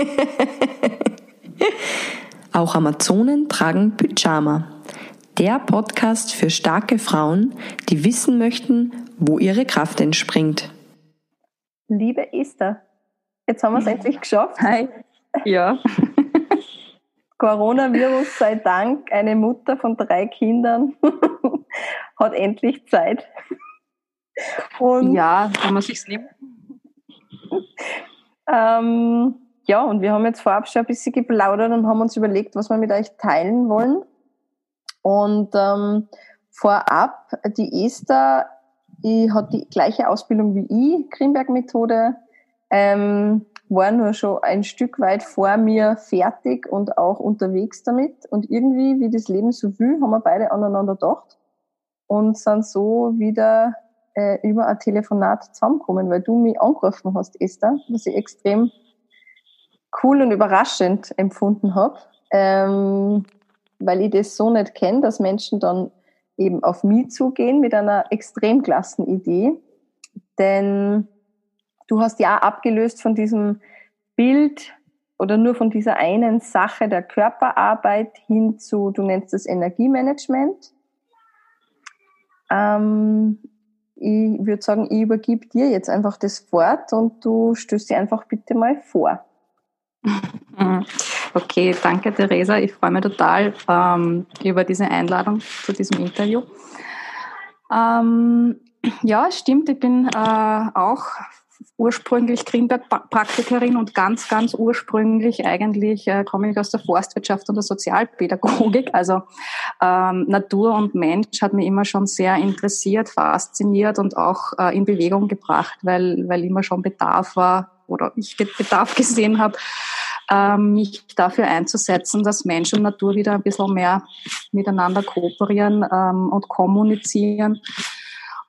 Auch Amazonen tragen Pyjama. Der Podcast für starke Frauen, die wissen möchten, wo ihre Kraft entspringt. Liebe Esther, jetzt haben wir es endlich geschafft. Hi. Ja. Coronavirus sei Dank, eine Mutter von drei Kindern hat endlich Zeit. Und ja, kann man sich's nehmen. ähm, ja, und wir haben jetzt vorab schon ein bisschen geplaudert und haben uns überlegt, was wir mit euch teilen wollen. Und ähm, vorab, die Esther die hat die gleiche Ausbildung wie ich, Grimberg-Methode, ähm, war nur schon ein Stück weit vor mir fertig und auch unterwegs damit. Und irgendwie, wie das Leben so will, haben wir beide aneinander gedacht und sind so wieder äh, über ein Telefonat zusammengekommen, weil du mich angerufen hast, Esther, was ich extrem cool und überraschend empfunden habe, ähm, weil ich das so nicht kenne, dass Menschen dann eben auf mich zugehen mit einer extrem klassen Idee. Denn du hast ja abgelöst von diesem Bild oder nur von dieser einen Sache der Körperarbeit hin zu, du nennst es Energiemanagement. Ähm, ich würde sagen, ich übergebe dir jetzt einfach das Wort und du stößt dir einfach bitte mal vor. Okay, danke Theresa. Ich freue mich total ähm, über diese Einladung zu diesem Interview. Ähm, ja, stimmt. Ich bin äh, auch ursprünglich Greenberg-Praktikerin und ganz, ganz ursprünglich eigentlich äh, komme ich aus der Forstwirtschaft und der Sozialpädagogik. Also ähm, Natur und Mensch hat mich immer schon sehr interessiert, fasziniert und auch äh, in Bewegung gebracht, weil, weil immer schon Bedarf war oder ich Bedarf gesehen habe, ähm, mich dafür einzusetzen, dass Mensch und Natur wieder ein bisschen mehr miteinander kooperieren ähm, und kommunizieren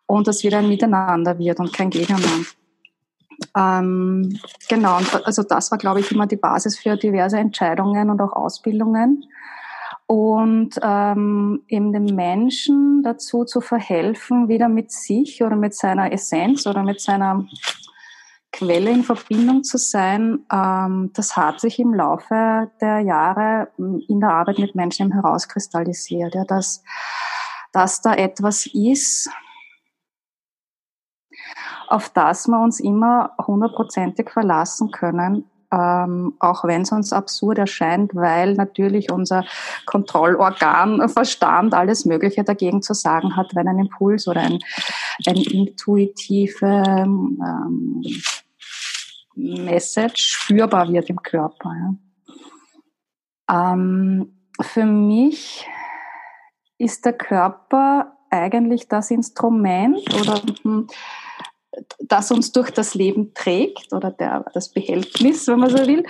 und dass wieder ein Miteinander wird und kein Gegeneinander. Ähm, genau, also das war, glaube ich, immer die Basis für diverse Entscheidungen und auch Ausbildungen. Und ähm, eben dem Menschen dazu zu verhelfen, wieder mit sich oder mit seiner Essenz oder mit seiner Quelle in Verbindung zu sein, ähm, das hat sich im Laufe der Jahre hm, in der Arbeit mit Menschen herauskristallisiert, ja, dass, dass da etwas ist, auf das wir uns immer hundertprozentig verlassen können, ähm, auch wenn es uns absurd erscheint, weil natürlich unser Kontrollorgan, Verstand, alles Mögliche dagegen zu sagen hat, wenn ein Impuls oder ein, ein intuitive ähm, Message spürbar wird im Körper. Ja. Ähm, für mich ist der Körper eigentlich das Instrument oder hm, das uns durch das Leben trägt oder der, das Behältnis, wenn man so will.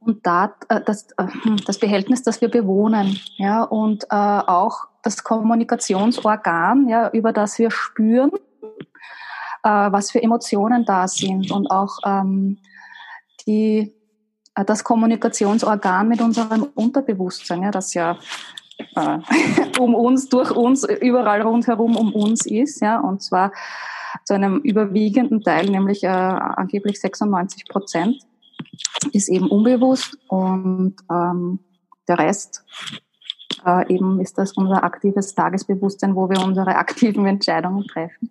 Und da, äh, das, äh, das Behältnis, das wir bewohnen, ja, und äh, auch das Kommunikationsorgan, ja, über das wir spüren, äh, was für Emotionen da sind und auch ähm, die, äh, das Kommunikationsorgan mit unserem Unterbewusstsein, ja, das ja äh, um uns, durch uns, überall rundherum um uns ist, ja, und zwar zu einem überwiegenden Teil, nämlich äh, angeblich 96 Prozent, ist eben unbewusst und ähm, der Rest äh, eben ist das unser aktives Tagesbewusstsein, wo wir unsere aktiven Entscheidungen treffen.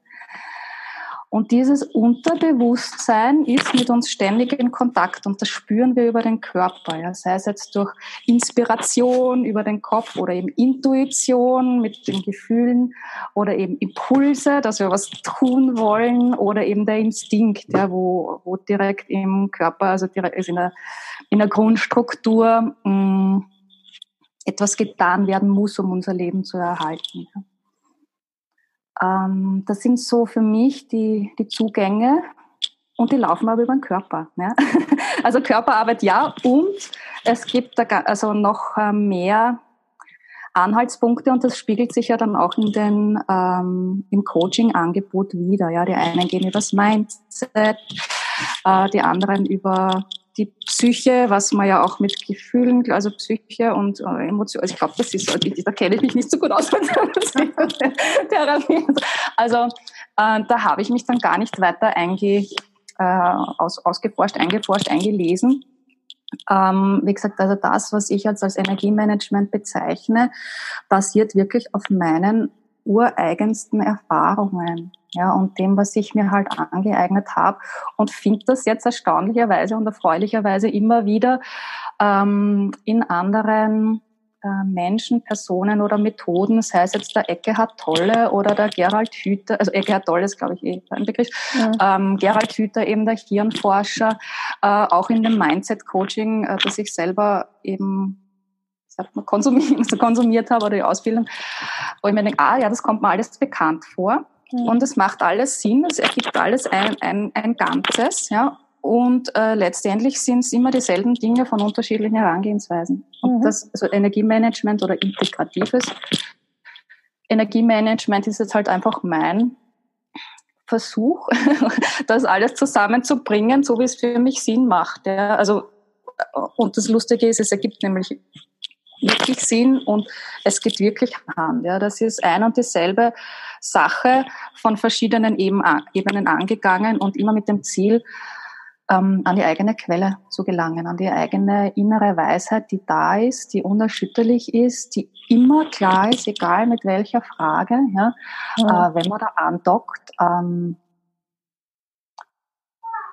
Und dieses Unterbewusstsein ist mit uns ständig in Kontakt und das spüren wir über den Körper, ja. sei es jetzt durch Inspiration über den Kopf oder eben Intuition mit den Gefühlen oder eben Impulse, dass wir was tun wollen oder eben der Instinkt, ja, wo, wo direkt im Körper, also direkt ist in der, in der Grundstruktur mh, mm, etwas getan werden muss, um unser Leben zu erhalten. Ja. Ähm, das sind so für mich die, die Zugänge und die laufen aber über den Körper. Ja? Also Körperarbeit ja und es gibt also noch äh, mehr Anhaltspunkte und das spiegelt sich ja dann auch in den, ähm, im Coaching-Angebot wieder. Ja? Die einen gehen übers Mindset, äh, die anderen über die Psyche, was man ja auch mit Gefühlen, also Psyche und äh, Emotionen, also ich glaube, das ist, da kenne ich mich nicht so gut aus mit Therapie. Also äh, da habe ich mich dann gar nicht weiter einge, äh, aus, ausgeforscht, eingeforscht, eingelesen. Ähm, wie gesagt, also das, was ich jetzt als Energiemanagement bezeichne, basiert wirklich auf meinen ureigensten Erfahrungen. Ja, und dem, was ich mir halt angeeignet habe und finde das jetzt erstaunlicherweise und erfreulicherweise immer wieder ähm, in anderen äh, Menschen, Personen oder Methoden, sei es jetzt der Eckehard Tolle oder der Gerald Hüther, also Eckehard Tolle ist, glaube ich, eh ein Begriff, ja. ähm, Gerald Hüther, eben der Hirnforscher, äh, auch in dem Mindset-Coaching, äh, das ich selber eben sagt man, konsumiert, konsumiert habe oder die Ausbildung, wo ich mir denke, ah ja, das kommt mir alles bekannt vor. Mhm. Und es macht alles Sinn, es ergibt alles ein, ein, ein Ganzes, ja. Und äh, letztendlich sind es immer dieselben Dinge von unterschiedlichen Herangehensweisen. Und mhm. das, also Energiemanagement oder integratives Energiemanagement ist jetzt halt einfach mein Versuch, das alles zusammenzubringen, so wie es für mich Sinn macht. Ja. Also, und das Lustige ist, es ergibt nämlich wirklich Sinn und es geht wirklich Hand. Ja. Das ist ein und dieselbe Sache von verschiedenen Ebenen angegangen und immer mit dem Ziel, ähm, an die eigene Quelle zu gelangen, an die eigene innere Weisheit, die da ist, die unerschütterlich ist, die immer klar ist, egal mit welcher Frage. Ja, ja. Äh, wenn man da andockt, ähm,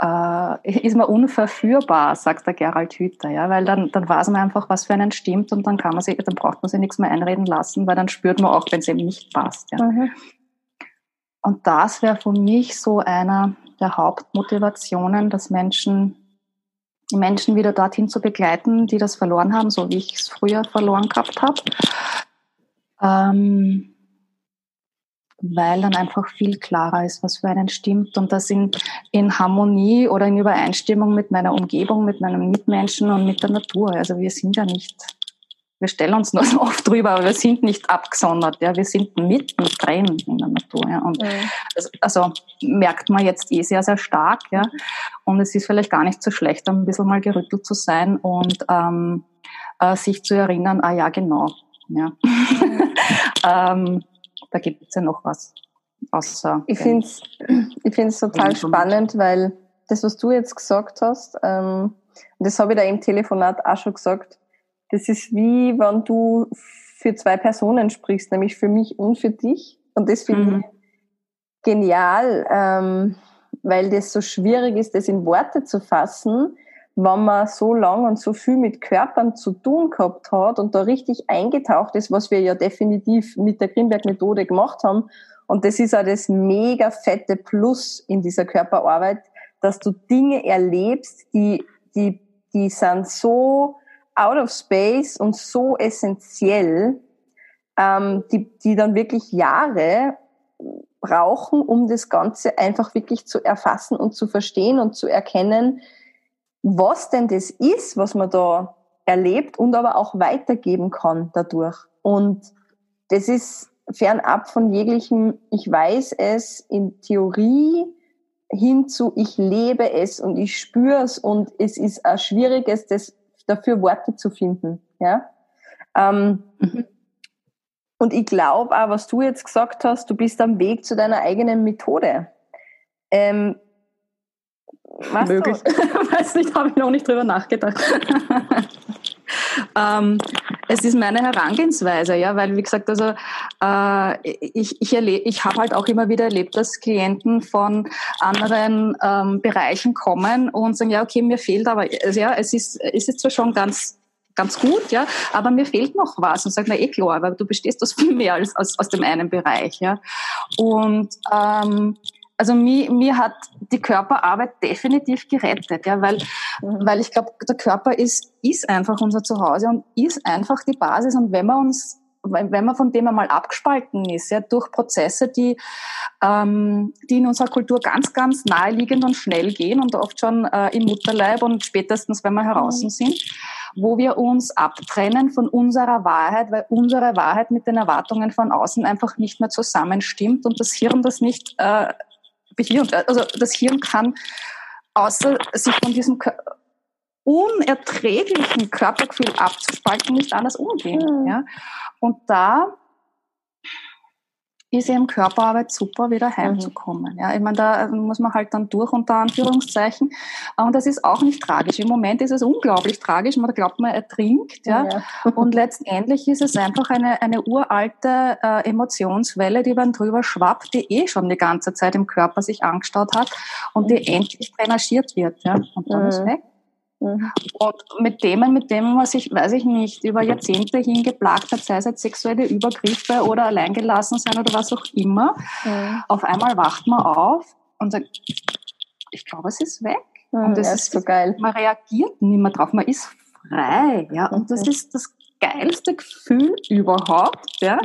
äh, ist man unverführbar, sagt der Gerald Hüther, ja, weil dann, dann weiß man einfach, was für einen stimmt und dann kann man sich, dann braucht man sich nichts mehr einreden lassen, weil dann spürt man auch, wenn es eben nicht passt. Ja. Mhm. Und das wäre für mich so einer der Hauptmotivationen, dass Menschen, die Menschen wieder dorthin zu begleiten, die das verloren haben, so wie ich es früher verloren gehabt habe. Ähm, weil dann einfach viel klarer ist, was für einen stimmt und das in, in Harmonie oder in Übereinstimmung mit meiner Umgebung, mit meinen Mitmenschen und mit der Natur. Also wir sind ja nicht wir stellen uns nur so oft drüber, aber wir sind nicht abgesondert. Ja, wir sind mittendrin in der Natur. Ja. Und mhm. das, also merkt man jetzt eh sehr, sehr stark. Ja. Und es ist vielleicht gar nicht so schlecht, ein bisschen mal gerüttelt zu sein und ähm, äh, sich zu erinnern, ah ja, genau. Ja. Ähm, da gibt es ja noch was. Außer ich finde es ich find's total spannend, weil das, was du jetzt gesagt hast, ähm, das habe ich da im Telefonat auch schon gesagt, das ist wie wenn du für zwei Personen sprichst, nämlich für mich und für dich. Und das finde mhm. ich genial, ähm, weil das so schwierig ist, das in Worte zu fassen, wenn man so lang und so viel mit Körpern zu tun gehabt hat und da richtig eingetaucht ist, was wir ja definitiv mit der Grimberg-Methode gemacht haben. Und das ist auch das mega fette Plus in dieser Körperarbeit, dass du Dinge erlebst, die, die, die sind so out of space und so essentiell, ähm, die, die dann wirklich Jahre brauchen, um das Ganze einfach wirklich zu erfassen und zu verstehen und zu erkennen, was denn das ist, was man da erlebt und aber auch weitergeben kann dadurch. Und das ist fernab von jeglichem, ich weiß es in Theorie hin zu, ich lebe es und ich spüre es und es ist ein schwieriges, das dafür Worte zu finden. Ja? Ähm, mhm. Und ich glaube auch, was du jetzt gesagt hast, du bist am Weg zu deiner eigenen Methode. Ähm, Möglich. Weiß nicht, habe ich noch nicht drüber nachgedacht. ähm, es ist meine Herangehensweise, ja, weil wie gesagt, also äh, ich ich, ich habe halt auch immer wieder erlebt, dass Klienten von anderen ähm, Bereichen kommen und sagen, ja, okay, mir fehlt aber, also, ja, es ist ist jetzt zwar schon ganz ganz gut, ja, aber mir fehlt noch was und sagt, na eh klar, weil du bestehst aus viel mehr als aus, aus dem einen Bereich, ja. Und ähm, also mir, mir hat die Körperarbeit definitiv gerettet, ja, weil, weil ich glaube, der Körper ist, ist einfach unser Zuhause und ist einfach die Basis. Und wenn man uns, wenn man von dem einmal abgespalten ist, ja, durch Prozesse, die, ähm, die in unserer Kultur ganz, ganz naheliegend und schnell gehen und oft schon äh, im Mutterleib und spätestens, wenn wir heraus mhm. sind, wo wir uns abtrennen von unserer Wahrheit, weil unsere Wahrheit mit den Erwartungen von außen einfach nicht mehr zusammenstimmt und das Hirn das nicht äh, Behirn, also das Hirn kann außer sich von diesem unerträglichen Körpergefühl abzuspalten, nicht anders umgehen. Mhm. Ja? Und da ist eben Körperarbeit super, wieder heimzukommen. Mhm. Ja, ich meine, da muss man halt dann durch unter Anführungszeichen. Und das ist auch nicht tragisch. Im Moment ist es unglaublich tragisch. Man glaubt, man ertrinkt. Ja. ja. Und letztendlich ist es einfach eine, eine uralte äh, Emotionswelle, die dann drüber schwappt, die eh schon die ganze Zeit im Körper sich angestaut hat und die mhm. endlich drainagiert wird. Ja. Und dann mhm. ist weg. Mhm. Und mit Themen, mit denen man sich, weiß ich nicht, über Jahrzehnte hingeplagt hat, sei es jetzt sexuelle Übergriffe oder alleingelassen sein oder was auch immer, mhm. auf einmal wacht man auf und sagt, ich glaube, es ist weg. Mhm, und das ist so geil. Man reagiert nicht mehr drauf, man ist frei. Ja? Und das mhm. ist das geilste Gefühl überhaupt. Ja?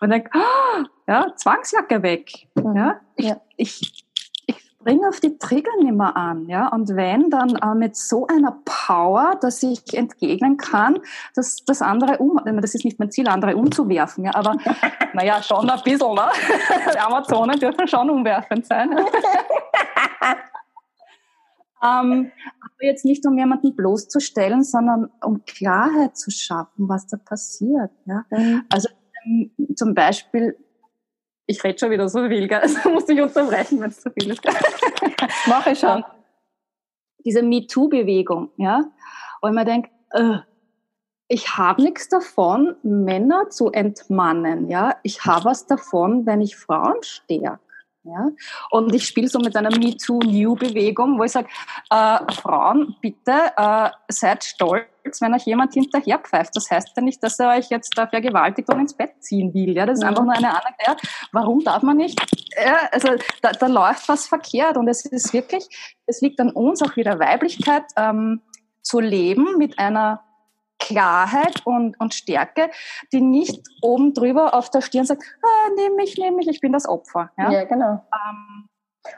Man denkt, oh, ja, Zwangsjacke weg. Mhm. Ja? Ich, ja. ich bringe auf die Trigger nicht mehr an, ja. Und wenn, dann äh, mit so einer Power, dass ich entgegnen kann, dass das andere um, das ist nicht mein Ziel, andere umzuwerfen, ja. Aber, naja, schon ein bisschen, ne? Die Amazonen dürfen schon umwerfend sein. ähm, aber jetzt nicht um jemanden bloßzustellen, sondern um Klarheit zu schaffen, was da passiert, ja. Mhm. Also, ähm, zum Beispiel, ich rede schon wieder so viel, gell? Also muss ich unterbrechen, wenn es zu viel ist. Mache ich schon. Diese MeToo-Bewegung, ja. Und man denkt, äh, ich habe nichts davon, Männer zu entmannen, ja. Ich habe was davon, wenn ich Frauen stärke. Ja? Und ich spiele so mit einer Me Too New Bewegung, wo ich sage, äh, Frauen, bitte äh, seid stolz, wenn euch jemand hinterher pfeift. Das heißt ja nicht, dass er euch jetzt da vergewaltigt und ins Bett ziehen will. Ja? Das ist einfach nur eine Anekdote. Warum darf man nicht? Ja, also da, da läuft was verkehrt und es ist wirklich, es liegt an uns auch wieder Weiblichkeit ähm, zu leben mit einer Klarheit und, und Stärke, die nicht oben drüber auf der Stirn sagt, ah, nehme mich, nehme mich, ich bin das Opfer. Ja, ja genau. Ähm,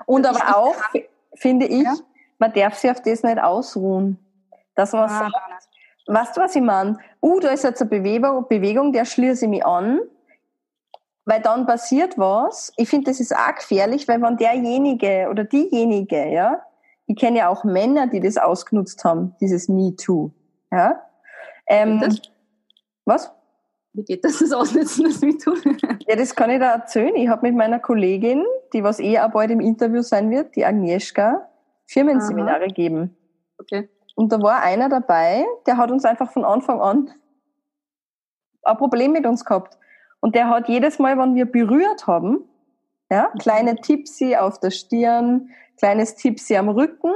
und aber auch, kann, finde ich, ja? man darf sich auf das nicht ausruhen. Dass man ah, sagt, weißt du, was ich meine? Uh, da ist jetzt eine Bewegung, Bewegung der schließe ich mich an, weil dann passiert was. Ich finde, das ist auch gefährlich, weil wenn derjenige oder diejenige, ja, ich kenne ja auch Männer, die das ausgenutzt haben, dieses Me Too, ja, ähm, das? Was? Wie geht das, das Ausnutzen des MeToo? ja, das kann ich da erzählen. Ich habe mit meiner Kollegin, die was eh auch bald im Interview sein wird, die Agnieszka, Firmenseminare gegeben. Okay. Und da war einer dabei, der hat uns einfach von Anfang an ein Problem mit uns gehabt. Und der hat jedes Mal, wenn wir berührt haben, ja, kleine Tipsy auf der Stirn, kleines Tipsy am Rücken,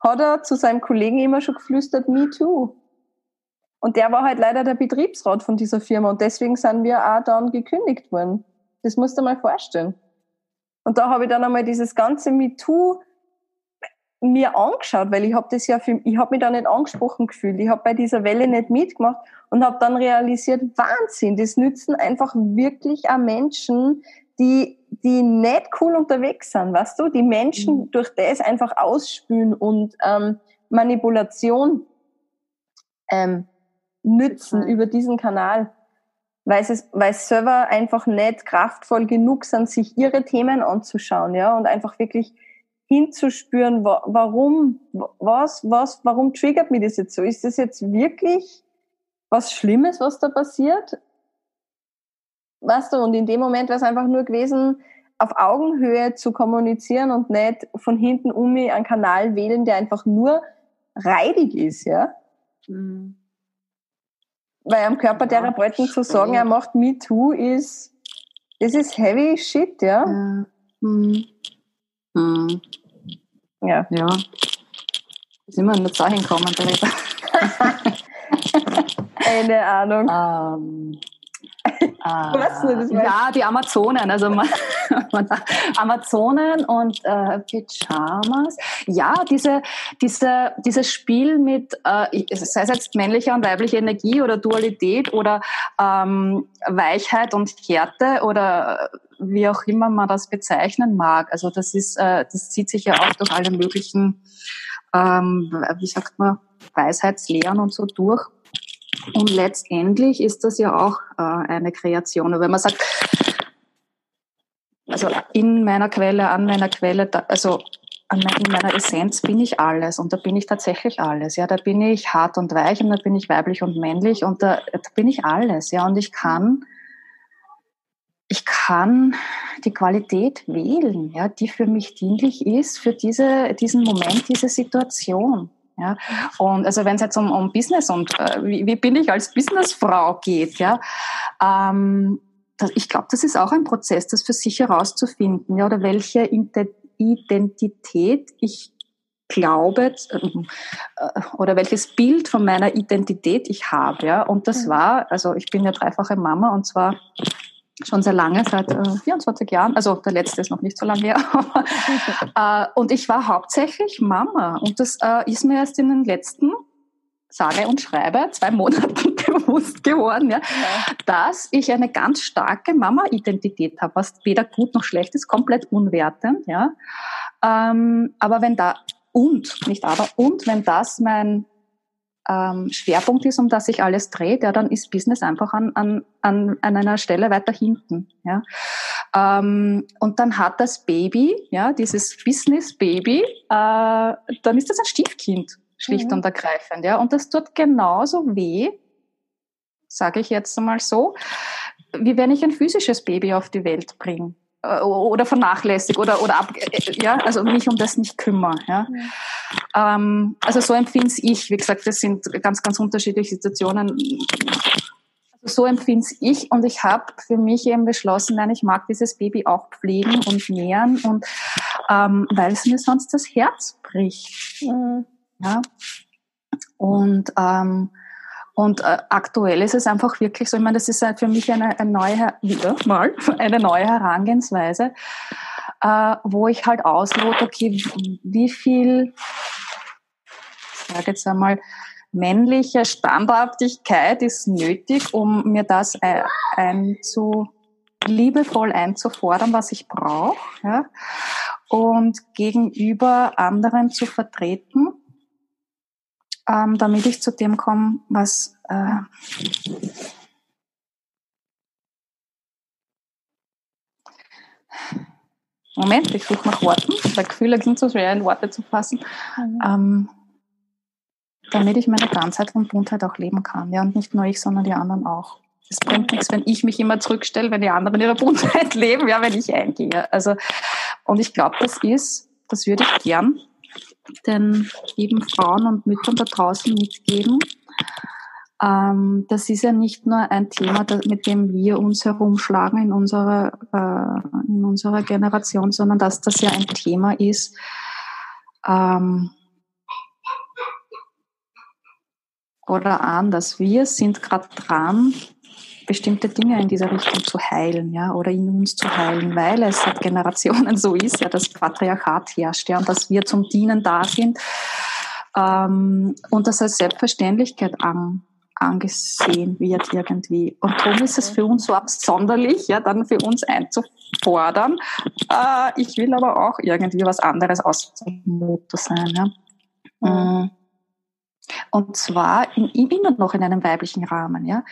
hat er zu seinem Kollegen immer schon geflüstert, me too. Und der war halt leider der Betriebsrat von dieser Firma und deswegen sind wir auch dann gekündigt worden. Das musst du mal vorstellen. Und da habe ich dann einmal dieses ganze MeToo mir angeschaut, weil ich habe das ja für, ich habe mich da nicht angesprochen gefühlt. Ich habe bei dieser Welle nicht mitgemacht und habe dann realisiert, Wahnsinn, das nützen einfach wirklich auch Menschen, die die nicht cool unterwegs sind, weißt du, die Menschen mhm. durch das einfach ausspülen und ähm, Manipulation ähm, nützen über diesen Kanal, weil es, weil es selber einfach nicht kraftvoll genug sind, sich ihre Themen anzuschauen, ja, und einfach wirklich hinzuspüren, warum, was, was, warum triggert mich das jetzt so? Ist das jetzt wirklich was Schlimmes, was da passiert? Weißt du, und in dem Moment wäre es einfach nur gewesen, auf Augenhöhe zu kommunizieren und nicht von hinten um mich einen Kanal wählen, der einfach nur reidig ist, ja. Mhm. Weil am Körpertherapeuten zu sagen, er macht Me Too, ist, das ist heavy shit, ja. Ja. Hm. Hm. Ja. ja. Sind wir nur dahin gekommen, Keine Ahnung. Ähm, äh, ja, die Amazonen, also Amazonen und äh, Pyjamas. Ja, diese, diese, dieses Spiel mit, äh, sei es jetzt männliche und weibliche Energie oder Dualität oder ähm, Weichheit und Härte oder wie auch immer man das bezeichnen mag. Also das ist, äh, das zieht sich ja auch durch alle möglichen, ähm, wie sagt man, Weisheitslehren und so durch. Und letztendlich ist das ja auch äh, eine Kreation. wenn man sagt, also in meiner Quelle, an meiner Quelle, da, also in meiner Essenz bin ich alles und da bin ich tatsächlich alles. Ja, da bin ich hart und weich und da bin ich weiblich und männlich und da, da bin ich alles. Ja, und ich kann ich kann die Qualität wählen, ja, die für mich dienlich ist, für diese, diesen Moment, diese Situation. Ja. Und also wenn es jetzt um, um Business und äh, wie, wie bin ich als Businessfrau geht, ja, ähm, das, ich glaube, das ist auch ein Prozess, das für sich herauszufinden, ja, oder welche Identität ich glaube äh, oder welches Bild von meiner Identität ich habe. Ja. Und das mhm. war, also ich bin ja dreifache Mama und zwar schon sehr lange, seit äh, 24 Jahren. Also der letzte ist noch nicht so lange her. äh, und ich war hauptsächlich Mama. Und das äh, ist mir erst in den letzten sage und schreibe, zwei Monaten bewusst geworden, ja, ja. dass ich eine ganz starke Mama-Identität habe, was weder gut noch schlecht ist, komplett unwertend. Ja. Ähm, aber wenn da, und, nicht aber, und wenn das mein ähm, Schwerpunkt ist, um das sich alles dreht, ja, dann ist Business einfach an, an, an, an einer Stelle weiter hinten. Ja. Ähm, und dann hat das Baby, ja, dieses Business-Baby, äh, dann ist das ein Stiefkind, schlicht mhm. und ergreifend. Ja. Und das tut genauso weh, sage ich jetzt einmal so, wie wenn ich ein physisches Baby auf die Welt bringe. Äh, oder vernachlässigt oder oder ab, äh, ja also mich um das nicht kümmere ja, ja. Ähm, also so empfinde ich wie gesagt das sind ganz ganz unterschiedliche Situationen also so empfinde ich und ich habe für mich eben beschlossen nein ich mag dieses Baby auch pflegen und nähren und ähm, weil es mir sonst das Herz bricht mhm. ja und ähm, und äh, aktuell ist es einfach wirklich so, ich meine, das ist für mich eine, eine neue, wieder mal, eine neue Herangehensweise, äh, wo ich halt auslote, okay, wie viel, ich sage jetzt einmal, männliche Standhaftigkeit ist nötig, um mir das einzu, liebevoll einzufordern, was ich brauche, ja, und gegenüber anderen zu vertreten ähm, damit ich zu dem komme, was äh, Moment, ich suche nach Worten, weil Gefühle sind so schwer in Worte zu fassen, ähm, damit ich meine Ganzheit und Buntheit auch leben kann. Ja, und nicht nur ich, sondern die anderen auch. Es bringt nichts, wenn ich mich immer zurückstelle, wenn die anderen ihre Buntheit leben, ja, wenn ich eingehe. Also, und ich glaube, das ist, das würde ich gern den lieben Frauen und Müttern da draußen mitgeben. Ähm, das ist ja nicht nur ein Thema, mit dem wir uns herumschlagen in unserer, äh, in unserer Generation, sondern dass das ja ein Thema ist, ähm, oder anders. Wir sind gerade dran, bestimmte Dinge in dieser Richtung zu heilen, ja, oder in uns zu heilen, weil es seit Generationen so ist, ja, das Patriarchat herrscht, ja, und dass wir zum Dienen da sind ähm, und das als Selbstverständlichkeit an, angesehen wird irgendwie. Und darum ist es für uns so absonderlich, ja, dann für uns einzufordern. Äh, ich will aber auch irgendwie was anderes aus dem Motto sein, ja. Mhm. Und zwar in, immer noch in einem weiblichen Rahmen, ja.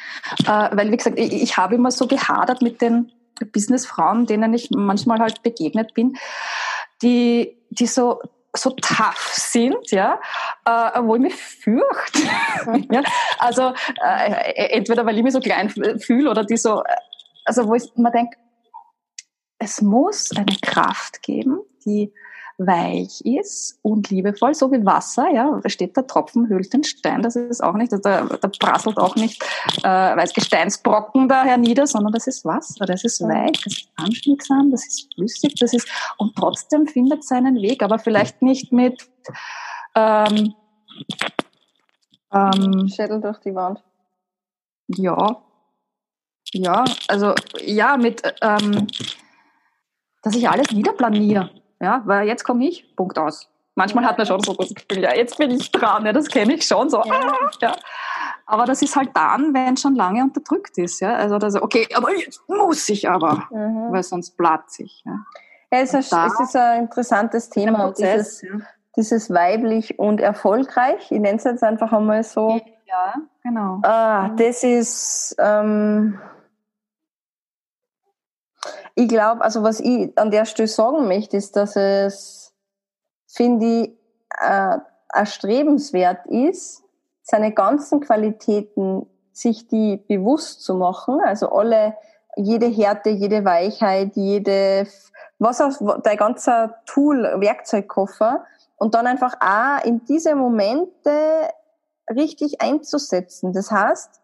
Äh, weil, wie gesagt, ich, ich habe immer so gehadert mit den Businessfrauen, denen ich manchmal halt begegnet bin, die, die so, so tough sind, ja, äh, wo ich mich fürchte. ja? Also äh, entweder weil ich mich so klein fühle oder die so, also wo ich mir denke, es muss eine Kraft geben, die weich ist und liebevoll, so wie Wasser, ja, da steht der Tropfen hüllt den Stein, das ist auch nicht, da, da prasselt auch nicht, äh, weiß Gesteinsbrocken da hernieder, sondern das ist Wasser, das ist weich, das ist anschmiegsam, das ist flüssig, das ist, und trotzdem findet seinen Weg, aber vielleicht nicht mit, ähm, ähm, Schädel durch die Wand. Ja, ja, also ja, mit, ähm, dass ich alles wieder planiere. Ja, weil jetzt komme ich, Punkt aus. Manchmal ja, hat man schon so das Gefühl, ja, jetzt bin ich dran, ja, das kenne ich schon so. Ja. Ah, ja. Aber das ist halt dann, wenn schon lange unterdrückt ist. Ja? Also, das, okay, aber jetzt muss ich aber, mhm. weil sonst platze ich. Ja, ja es, ist, es ist ein interessantes Thema, Prozess, dieses, ja. dieses weiblich und erfolgreich. Ich nenne es jetzt einfach einmal so. Ja, genau. Ah, das ist... Ähm, ich glaube, also was ich an der Stelle sagen möchte, ist, dass es, finde ich, äh, erstrebenswert ist, seine ganzen Qualitäten sich die bewusst zu machen, also alle jede Härte, jede Weichheit, jede, was auch, dein ganzer Tool, Werkzeugkoffer und dann einfach auch in diese Momente richtig einzusetzen. Das heißt,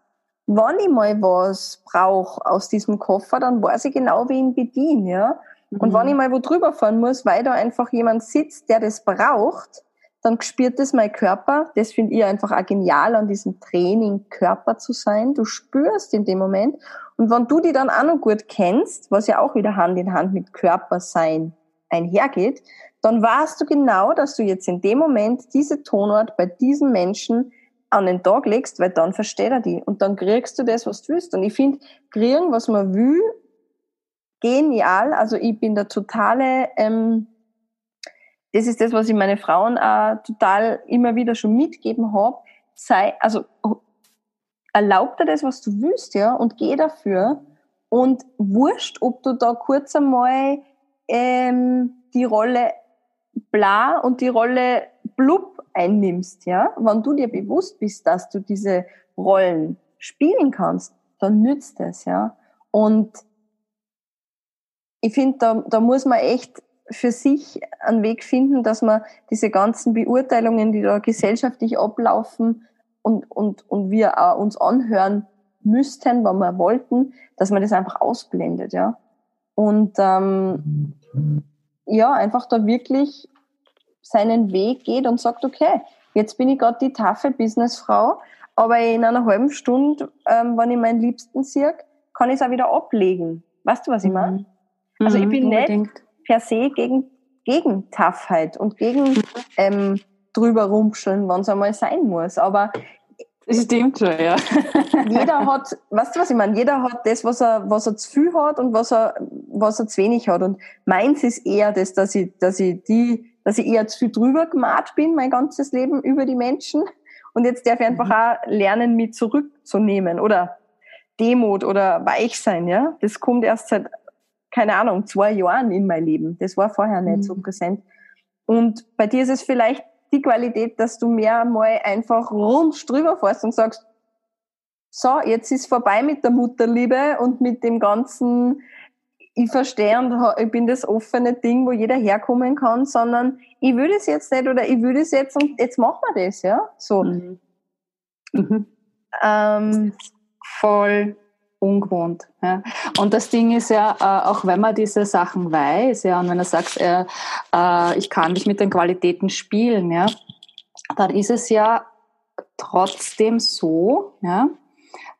wenn ich mal was brauche aus diesem Koffer, dann weiß ich genau, wie ich ihn bediene, ja. Und mhm. wenn ich mal wo drüber fahren muss, weil da einfach jemand sitzt, der das braucht, dann spürt das mein Körper. Das finde ich einfach auch genial an diesem Training, Körper zu sein. Du spürst in dem Moment. Und wenn du die dann auch noch gut kennst, was ja auch wieder Hand in Hand mit Körper sein einhergeht, dann weißt du genau, dass du jetzt in dem Moment diese Tonart bei diesem Menschen an den Tag legst, weil dann versteht er die. Und dann kriegst du das, was du willst. Und ich finde, kriegen, was man will, genial. Also ich bin der totale, ähm, das ist das, was ich meine Frauen auch total immer wieder schon mitgeben habe. Sei, also erlaub dir das, was du willst, ja, und geh dafür. Und wurscht, ob du da kurz einmal ähm, die Rolle bla und die Rolle blub einnimmst, ja, wenn du dir bewusst bist, dass du diese Rollen spielen kannst, dann nützt es, ja. Und ich finde, da, da muss man echt für sich einen Weg finden, dass man diese ganzen Beurteilungen, die da gesellschaftlich ablaufen und, und, und wir auch uns anhören müssten, wenn wir wollten, dass man das einfach ausblendet, ja. Und ähm, ja, einfach da wirklich seinen Weg geht und sagt, okay, jetzt bin ich gerade die taffe Businessfrau, aber in einer halben Stunde, ähm, wenn ich meinen Liebsten sehe, kann ich es auch wieder ablegen. Weißt du, was ich meine? Mhm. Also ich mhm, bin nicht per se gegen, gegen Toughheit und gegen ähm, drüber rumpscheln, wann es einmal sein muss. Aber das stimmt schon, ja. jeder hat, weißt du, was ich meine? Jeder hat das, was er, was er zu viel hat und was er, was er zu wenig hat. Und meins ist eher das, dass ich, dass ich die, dass ich eher zu viel drüber gemacht bin, mein ganzes Leben über die Menschen. Und jetzt darf ich einfach mhm. auch lernen, mich zurückzunehmen oder Demut oder weich sein, ja. Das kommt erst seit keine Ahnung, zwei Jahren in mein Leben. Das war vorher nicht mhm. so präsent. Und bei dir ist es vielleicht die Qualität, dass du mehr mal einfach rund drüber fährst und sagst, so, jetzt ist vorbei mit der Mutterliebe und mit dem ganzen, ich verstehe und ich bin das offene Ding, wo jeder herkommen kann, sondern ich will das jetzt nicht oder ich will das jetzt und jetzt machen wir das, ja, so. Mhm. Mhm. Ähm, voll ungewohnt. Ja. Und das Ding ist ja, äh, auch wenn man diese Sachen weiß, ja, und wenn er sagt, äh, äh, ich kann mich mit den Qualitäten spielen, ja, dann ist es ja trotzdem so, ja,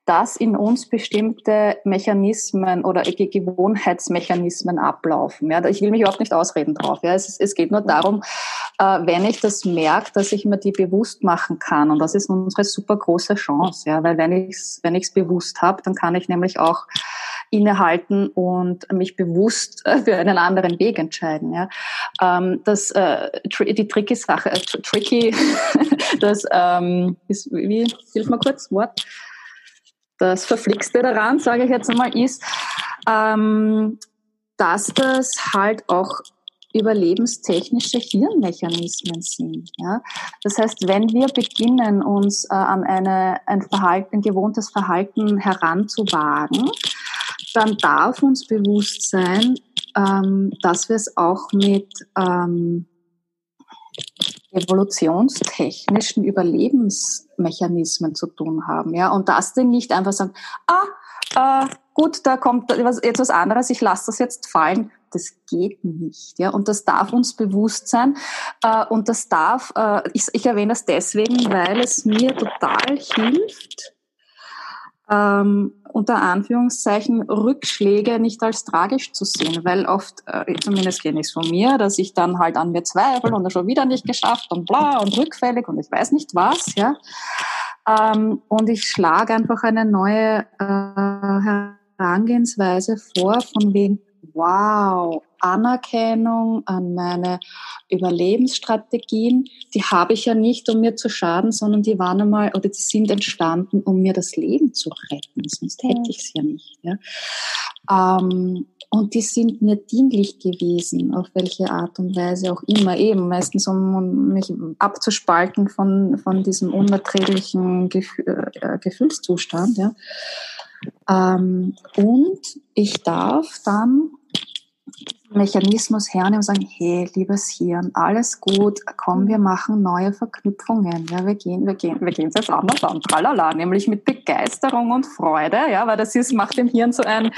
dass in uns bestimmte Mechanismen oder Gewohnheitsmechanismen ablaufen. Ja, ich will mich überhaupt nicht ausreden drauf. Ja, es, es geht nur darum, äh, wenn ich das merke, dass ich mir die bewusst machen kann. Und das ist unsere super große Chance. Ja, weil wenn ich es wenn ich's bewusst habe, dann kann ich nämlich auch innehalten und mich bewusst äh, für einen anderen Weg entscheiden. Ja, ähm, das äh, die tricky Sache, äh, tricky, das ähm, ist wie hilf mal kurz Wort das Verflixte daran, sage ich jetzt einmal, ist, ähm, dass das halt auch überlebenstechnische Hirnmechanismen sind. Ja? Das heißt, wenn wir beginnen, uns äh, an eine, ein, Verhalten, ein gewohntes Verhalten heranzuwagen, dann darf uns bewusst sein, ähm, dass wir es auch mit ähm, evolutionstechnischen Überlebensmechanismen zu tun haben. Ja? Und das denn nicht einfach sagen, ah, äh, gut, da kommt jetzt was anderes, ich lasse das jetzt fallen. Das geht nicht. Ja? Und das darf uns bewusst sein. Äh, und das darf, äh, ich, ich erwähne das deswegen, weil es mir total hilft, ähm, unter Anführungszeichen Rückschläge nicht als tragisch zu sehen, weil oft, äh, zumindest kenne ich es von mir, dass ich dann halt an mir zweifle und schon wieder nicht geschafft und bla und rückfällig und ich weiß nicht was, ja. Ähm, und ich schlage einfach eine neue äh, Herangehensweise vor, von wem, wow, Anerkennung an meine Überlebensstrategien, die habe ich ja nicht, um mir zu schaden, sondern die waren einmal oder die sind entstanden, um mir das Leben zu retten. Sonst hätte ich es ja nicht. Ja. Ähm, und die sind mir dienlich gewesen, auf welche Art und Weise auch immer, eben meistens um mich abzuspalten von, von diesem unerträglichen äh, Gefühlszustand. Ja. Ähm, und ich darf dann Mechanismus hernehmen und sagen, hey, liebes Hirn, alles gut, komm, wir machen neue Verknüpfungen. Ja, wir gehen, wir gehen, wir gehen es jetzt anders an, tralala, nämlich mit Begeisterung und Freude, ja, weil das ist, macht dem Hirn so ein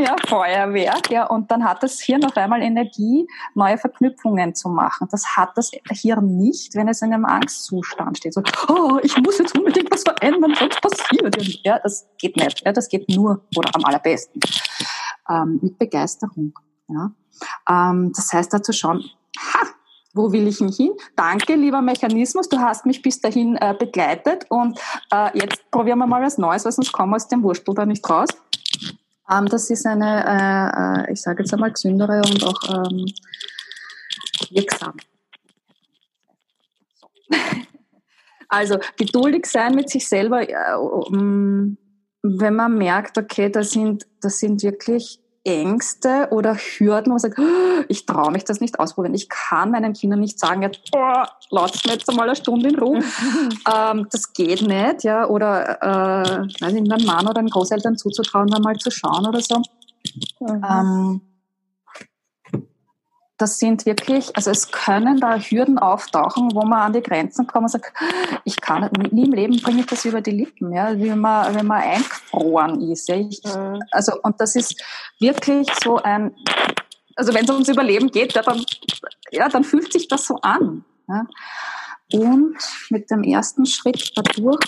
ja, Feuerwerk, ja, und dann hat das Hirn auf einmal Energie, neue Verknüpfungen zu machen. Das hat das Hirn nicht, wenn es in einem Angstzustand steht. So, oh, ich muss jetzt unbedingt was verändern, sonst passiert Ja, das geht nicht. Ja, das geht nur oder am allerbesten ähm, mit Begeisterung. Ja. Ähm, das heißt, dazu schauen, ha, wo will ich hin? Danke, lieber Mechanismus, du hast mich bis dahin äh, begleitet und äh, jetzt probieren wir mal was Neues, weil sonst kommen wir aus dem Wurstel da nicht raus. Ähm, das ist eine, äh, äh ich sage jetzt einmal, gesündere und auch ähm, wirksam. Also geduldig sein mit sich selber, äh, um, wenn man merkt, okay, das sind, das sind wirklich Ängste oder Hürden, wo man sagt, oh, ich traue mich das nicht ausprobieren. Ich kann meinen Kindern nicht sagen, jetzt, oh, lasst mir jetzt einmal eine Stunde in Ruhe. ähm, das geht nicht, ja. Oder äh, weiß nicht, einem Mann oder einem Großeltern zuzutrauen, da mal zu schauen oder so. Mhm. Ähm, das sind wirklich, also es können da Hürden auftauchen, wo man an die Grenzen kommt und sagt, ich kann nie im Leben bringe ich das über die Lippen, ja, wie man, wenn man eingefroren ist. Ja. Ich, mhm. Also, und das ist wirklich so ein, also wenn es ums Überleben geht, ja, dann, ja, dann fühlt sich das so an. Ja. Und mit dem ersten Schritt dadurch,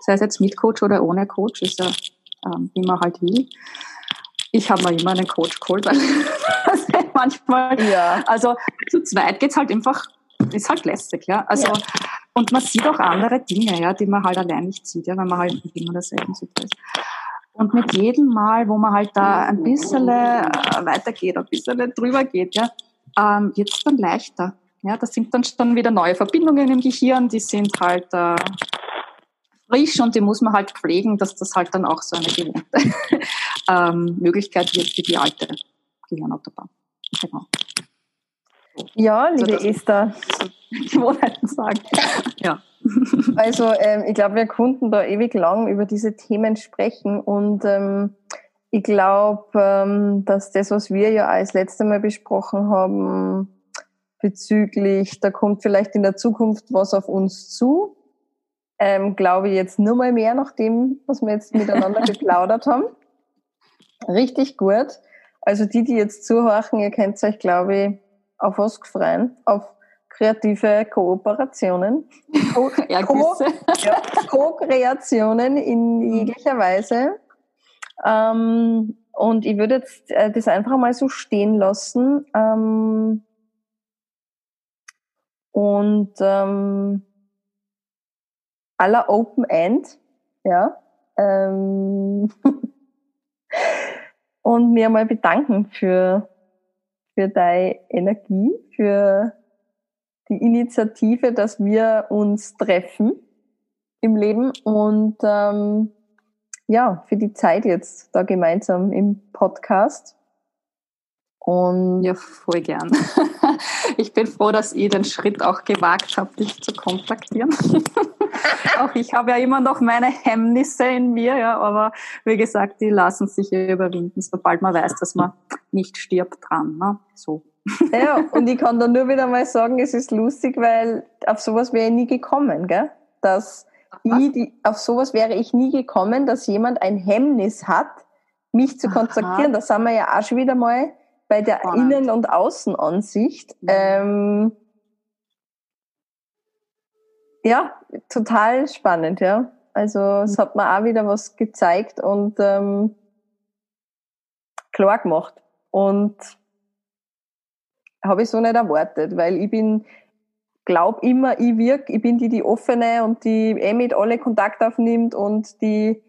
sei es jetzt mit Coach oder ohne Coach, ist ja, ähm, wie man halt will, ich habe mir immer einen Coach geholt, weil manchmal, ja. also zu zweit geht's halt einfach, ist halt lästig, ja. Also, ja. und man sieht auch andere Dinge, ja, die man halt allein nicht sieht, ja, wenn man halt immer derselben Sitte ist. Und mit jedem Mal, wo man halt da ein bisschen äh, weitergeht, ein bisschen drüber geht, ja, ähm, wird es dann leichter. Ja, das sind dann schon wieder neue Verbindungen im Gehirn, die sind halt äh, frisch und die muss man halt pflegen, dass das halt dann auch so eine gewohnte ähm, Möglichkeit wird für die alte Gehirnautobahn. Genau. Ja, liebe also Esther. Gewohnheiten sagen. ja. Also ähm, ich glaube, wir konnten da ewig lang über diese Themen sprechen und ähm, ich glaube, ähm, dass das, was wir ja als letzte Mal besprochen haben, bezüglich, da kommt vielleicht in der Zukunft was auf uns zu, ähm, glaube ich jetzt nur mal mehr nach dem, was wir jetzt miteinander geplaudert haben. Richtig gut. Also die, die jetzt zuhören, ihr könnt euch, glaube ich, auf was freuen, auf kreative Kooperationen, Co-Kreationen Co in mhm. jeglicher Weise. Ähm, und ich würde jetzt äh, das einfach mal so stehen lassen. Ähm, und ähm, aller Open End, ja. Ähm und mir mal bedanken für, für deine Energie, für die Initiative, dass wir uns treffen im Leben und ähm, ja, für die Zeit jetzt da gemeinsam im Podcast. Und ja, voll gern. Ich bin froh, dass ihr den Schritt auch gewagt habt, dich zu kontaktieren. auch ich habe ja immer noch meine Hemmnisse in mir, ja, aber wie gesagt, die lassen sich überwinden, sobald man weiß, dass man nicht stirbt dran. Ne? So. Ja, und ich kann da nur wieder mal sagen, es ist lustig, weil auf sowas wäre ich nie gekommen, gell? Dass ich, die, auf sowas wäre ich nie gekommen, dass jemand ein Hemmnis hat, mich zu kontaktieren. Da sind wir ja auch schon wieder mal bei der Spannend. Innen- und Außenansicht. Mhm. Ähm, ja, total spannend, ja. Also es hat mir auch wieder was gezeigt und ähm, klar gemacht. Und habe ich so nicht erwartet, weil ich bin, glaub immer, ich wirke, ich bin die, die offene und die eh mit alle Kontakt aufnimmt und die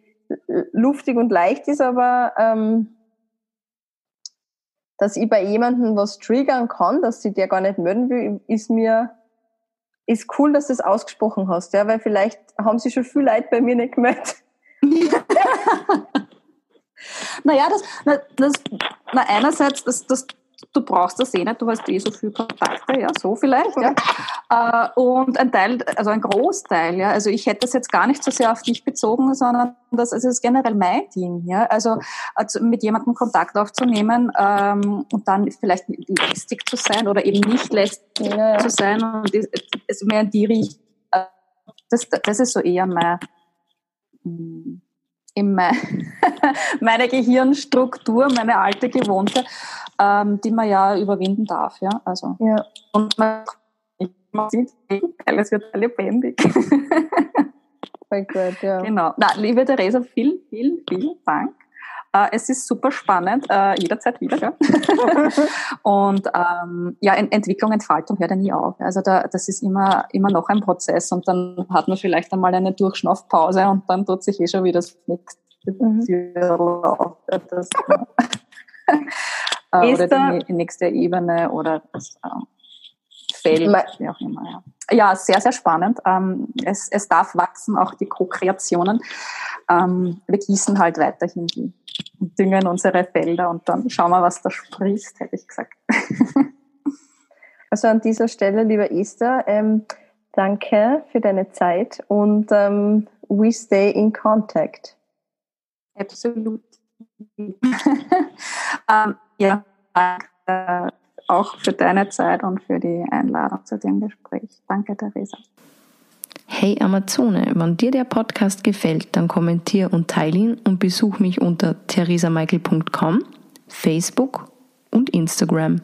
luftig und leicht ist, aber ähm, dass ich bei jemandem was triggern kann, dass sie der gar nicht melden will, ist mir, ist cool, dass du es ausgesprochen hast, ja, weil vielleicht haben sie schon viel Leid bei mir nicht gemeldet. naja, das, das, na einerseits, das, das du brauchst das eh nicht, du hast eh so viele Kontakte, ja, so vielleicht, ja. Äh, und ein Teil, also ein Großteil, ja, also ich hätte das jetzt gar nicht so sehr auf dich bezogen, sondern das, also ist generell mein Ding, ja, also, also mit jemandem Kontakt aufzunehmen ähm, und dann vielleicht lästig zu sein oder eben nicht lästig ja, zu sein und es mehr in die Richtung, das, das ist so eher mein, in mein, meine Gehirnstruktur, meine alte gewohnte, ähm, die man ja überwinden darf. Ja, also ja. und man, man sieht, es wird lebendig. Voll gut, ja. Genau. Na, liebe Theresa, vielen, vielen, vielen Dank. Äh, es ist super spannend, äh, jederzeit wieder. Ja? und ähm, ja, Entwicklung, Entfaltung hört ja nie auf. Also da, das ist immer, immer noch ein Prozess und dann hat man vielleicht einmal eine Durchschnaufpause und dann tut sich eh schon wieder das nächste mhm. das, äh, oder die nächste Ebene oder das ähm, Feld, wie auch immer. Ja. ja, sehr, sehr spannend. Ähm, es, es darf wachsen, auch die Co-Kreationen. Ähm, wir gießen halt weiterhin die düngen unsere Felder und dann schauen wir, was da sprießt, hätte ich gesagt. Also an dieser Stelle, lieber Esther, ähm, danke für deine Zeit und ähm, we stay in contact. Absolut. ähm, ja, danke auch für deine Zeit und für die Einladung zu dem Gespräch. Danke, Theresa. Hey Amazone, wenn dir der Podcast gefällt, dann kommentier und teile ihn und besuch mich unter theresamichael.com, Facebook und Instagram.